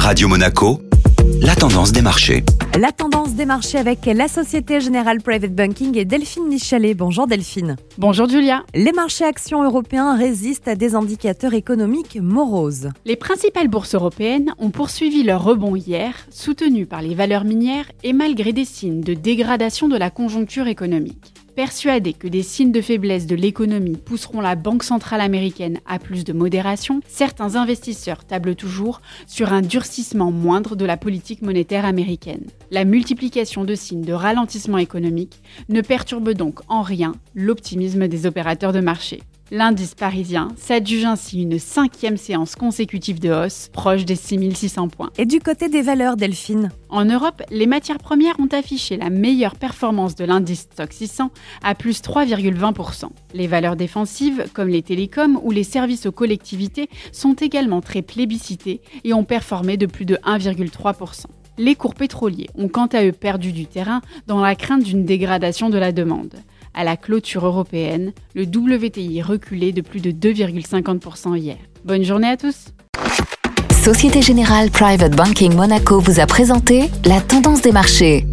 Radio Monaco, la tendance des marchés. La tendance des marchés avec la Société Générale Private Banking et Delphine Michalet. Bonjour Delphine. Bonjour Julia. Les marchés actions européens résistent à des indicateurs économiques moroses. Les principales bourses européennes ont poursuivi leur rebond hier, soutenues par les valeurs minières et malgré des signes de dégradation de la conjoncture économique. Persuadés que des signes de faiblesse de l'économie pousseront la Banque centrale américaine à plus de modération, certains investisseurs tablent toujours sur un durcissement moindre de la politique monétaire américaine. La multiplication de signes de ralentissement économique ne perturbe donc en rien l'optimisme des opérateurs de marché. L'indice parisien s'adjuge ainsi une cinquième séance consécutive de hausse, proche des 6600 points. Et du côté des valeurs, Delphine En Europe, les matières premières ont affiché la meilleure performance de l'indice Stock 600 à plus 3,20%. Les valeurs défensives, comme les télécoms ou les services aux collectivités, sont également très plébiscitées et ont performé de plus de 1,3%. Les cours pétroliers ont quant à eux perdu du terrain dans la crainte d'une dégradation de la demande. À la clôture européenne, le WTI reculait de plus de 2,50% hier. Bonne journée à tous Société Générale Private Banking Monaco vous a présenté la tendance des marchés.